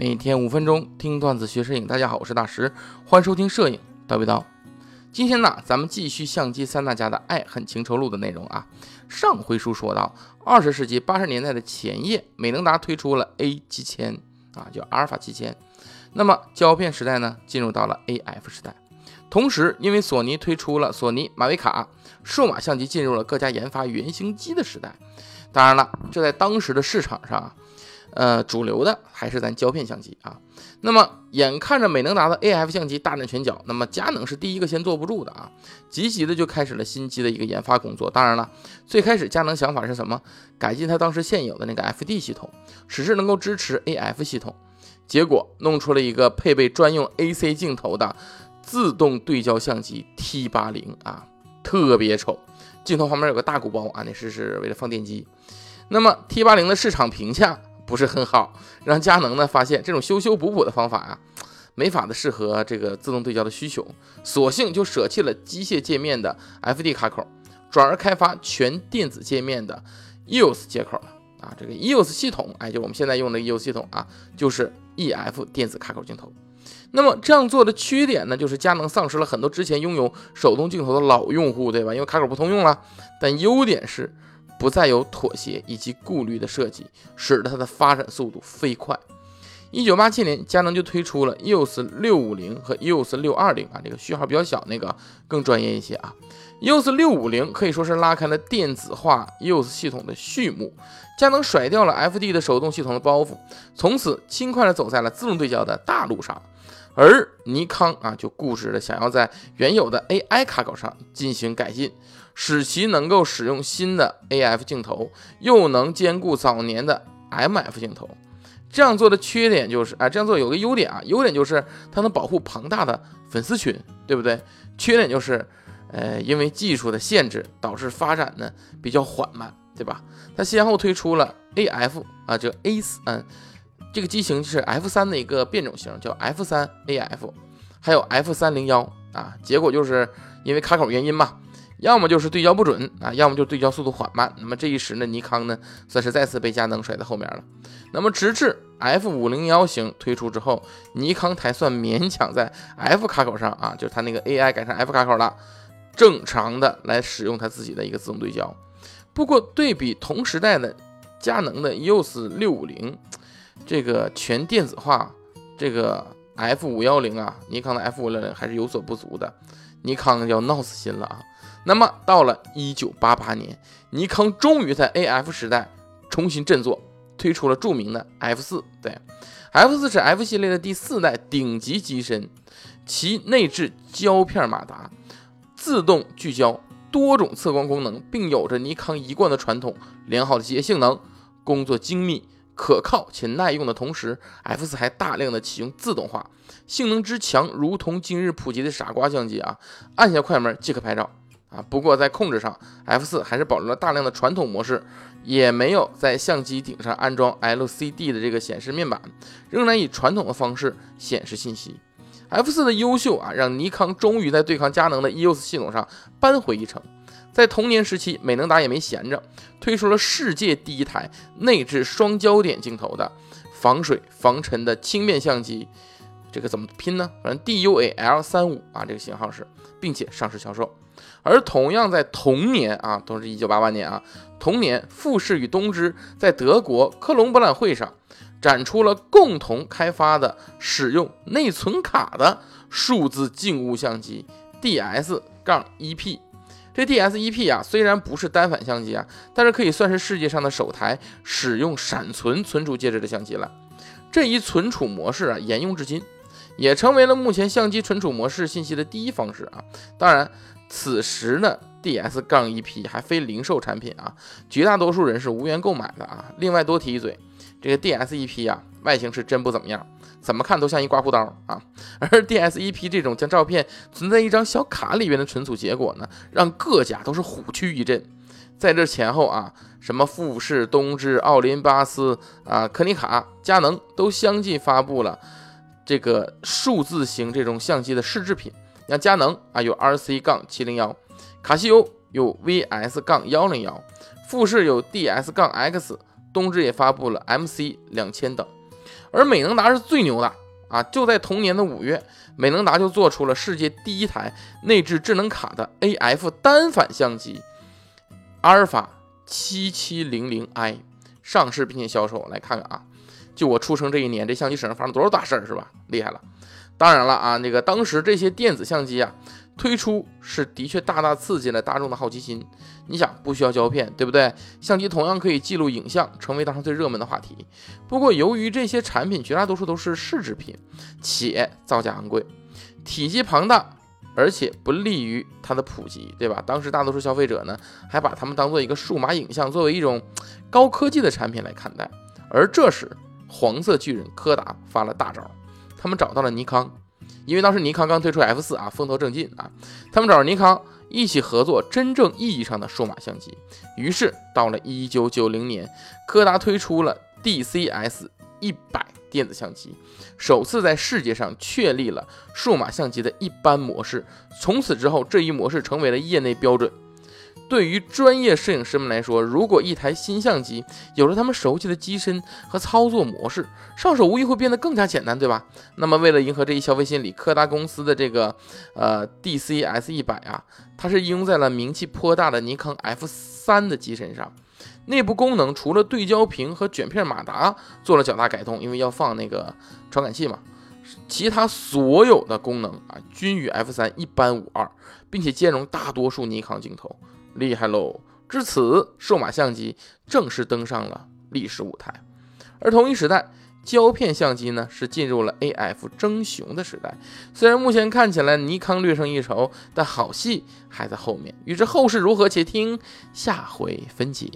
每天五分钟听段子学摄影，大家好，我是大石，欢迎收听摄影叨逼叨。今天呢，咱们继续相机三大家的爱恨情仇录的内容啊。上回书说到，二十世纪八十年代的前夜，美能达推出了 A 七千啊，叫阿尔法七千。那么胶片时代呢，进入到了 AF 时代。同时，因为索尼推出了索尼马维卡，数码相机进入了各家研发原型机的时代。当然了，这在当时的市场上啊。呃，主流的还是咱胶片相机啊。那么眼看着美能达的 AF 相机大展拳脚，那么佳能是第一个先坐不住的啊，积极的就开始了新机的一个研发工作。当然了，最开始佳能想法是什么？改进它当时现有的那个 FD 系统，使之能够支持 AF 系统。结果弄出了一个配备专用 AC 镜头的自动对焦相机 T80 啊，特别丑，镜头旁边有个大鼓包啊，那是是为了放电机。那么 T80 的市场评价？不是很好，让佳能呢发现这种修修补补的方法呀，没法的适合这个自动对焦的需求，索性就舍弃了机械界面的 FD 卡口，转而开发全电子界面的 EOS 接口了啊。这个 EOS 系统，哎，就我们现在用的 EOS 系统啊，就是 EF 电子卡口镜头。那么这样做的缺点呢，就是佳能丧失了很多之前拥有手动镜头的老用户，对吧？因为卡口不通用了。但优点是。不再有妥协以及顾虑的设计，使得它的发展速度飞快。一九八七年，佳能就推出了 EOS 六五零和 EOS 六二零啊，这个序号比较小，那个更专业一些啊。EOS 六五零可以说是拉开了电子化 EOS 系统的序幕，佳能甩掉了 FD 的手动系统的包袱，从此轻快地走在了自动对焦的大路上。而尼康啊，就固执的想要在原有的 AI 卡口上进行改进，使其能够使用新的 AF 镜头，又能兼顾早年的 MF 镜头。这样做的缺点就是，啊，这样做有个优点啊，优点就是它能保护庞大的粉丝群，对不对？缺点就是，呃，因为技术的限制，导致发展呢比较缓慢，对吧？它先后推出了 AF 啊，这个 A 四，嗯。这个机型是 F 三的一个变种型，叫 F 三 AF，还有 F 三零幺啊。结果就是因为卡口原因嘛，要么就是对焦不准啊，要么就对焦速度缓慢。那么这一时呢，尼康呢算是再次被佳能甩在后面了。那么直至 F 五零幺型推出之后，尼康才算勉强在 F 卡口上啊，就是它那个 AI 改成 F 卡口了，正常的来使用它自己的一个自动对焦。不过对比同时代的佳能的 EOS 六五零。这个全电子化，这个 F 五幺零啊，尼康的 F 五幺零还是有所不足的，尼康要闹死心了啊。那么到了一九八八年，尼康终于在 AF 时代重新振作，推出了著名的 F 四。对，F 四是 F 系列的第四代顶级机身，其内置胶片马达，自动聚焦，多种测光功能，并有着尼康一贯的传统，良好的机械性能，工作精密。可靠且耐用的同时，F 四还大量的启用自动化，性能之强，如同今日普及的傻瓜相机啊，按下快门即可拍照啊。不过在控制上，F 四还是保留了大量的传统模式，也没有在相机顶上安装 LCD 的这个显示面板，仍然以传统的方式显示信息。F 四的优秀啊，让尼康终于在对抗佳能的 EOS 系统上扳回一城。在童年时期，美能达也没闲着，推出了世界第一台内置双焦点镜头的防水防尘的轻便相机。这个怎么拼呢？反正 DUAL 三五啊，这个型号是，并且上市销售。而同样在同年啊，都是一九八八年啊，同年富士与东芝在德国科隆博览会上展出了共同开发的使用内存卡的数字静物相机 D S 杠 E P。这 DS-EP 啊，虽然不是单反相机啊，但是可以算是世界上的首台使用闪存存储介质的相机了。这一存储模式啊，沿用至今，也成为了目前相机存储模式信息的第一方式啊。当然，此时呢，DS 杠 EP 还非零售产品啊，绝大多数人是无缘购买的啊。另外多提一嘴，这个 DS-EP 啊，外形是真不怎么样。怎么看都像一刮胡刀啊！而 DS-EP 这种将照片存在一张小卡里边的存储结果呢，让各家都是虎躯一震。在这前后啊，什么富士、东芝、奥林巴斯啊、柯尼卡、佳能都相继发布了这个数字型这种相机的试制品。像佳能啊有 RC 杠七零幺，卡西欧有 VS 杠幺零幺，富士有 DS 杠 X，东芝也发布了 MC 两千等。而美能达是最牛的啊！就在同年的五月，美能达就做出了世界第一台内置智能卡的 AF 单反相机阿尔法七七零零 I 上市并且销售。来看看啊，就我出生这一年，这相机史上发生多少大事儿是吧？厉害了！当然了啊，那个当时这些电子相机啊。推出是的确大大刺激了大众的好奇心。你想，不需要胶片，对不对？相机同样可以记录影像，成为当时最热门的话题。不过，由于这些产品绝大多数都是试制品，且造价昂贵，体积庞大，而且不利于它的普及，对吧？当时大多数消费者呢，还把它们当做一个数码影像，作为一种高科技的产品来看待。而这时，黄色巨人柯达发了大招，他们找到了尼康。因为当时尼康刚推出 F 四啊，风头正劲啊，他们找着尼康一起合作真正意义上的数码相机。于是到了一九九零年，柯达推出了 DCS 一百电子相机，首次在世界上确立了数码相机的一般模式。从此之后，这一模式成为了业内标准。对于专业摄影师们来说，如果一台新相机有了他们熟悉的机身和操作模式，上手无疑会变得更加简单，对吧？那么，为了迎合这一消费心理，柯达公司的这个呃 DCS 一百啊，它是应用在了名气颇大的尼康 F 三的机身上。内部功能除了对焦屏和卷片马达做了较大改动，因为要放那个传感器嘛，其他所有的功能啊均与 F 三一般无二，并且兼容大多数尼康镜头。厉害喽！至此，数码相机正式登上了历史舞台。而同一时代，胶片相机呢是进入了 AF 争雄的时代。虽然目前看起来尼康略胜一筹，但好戏还在后面。欲知后事如何，且听下回分解。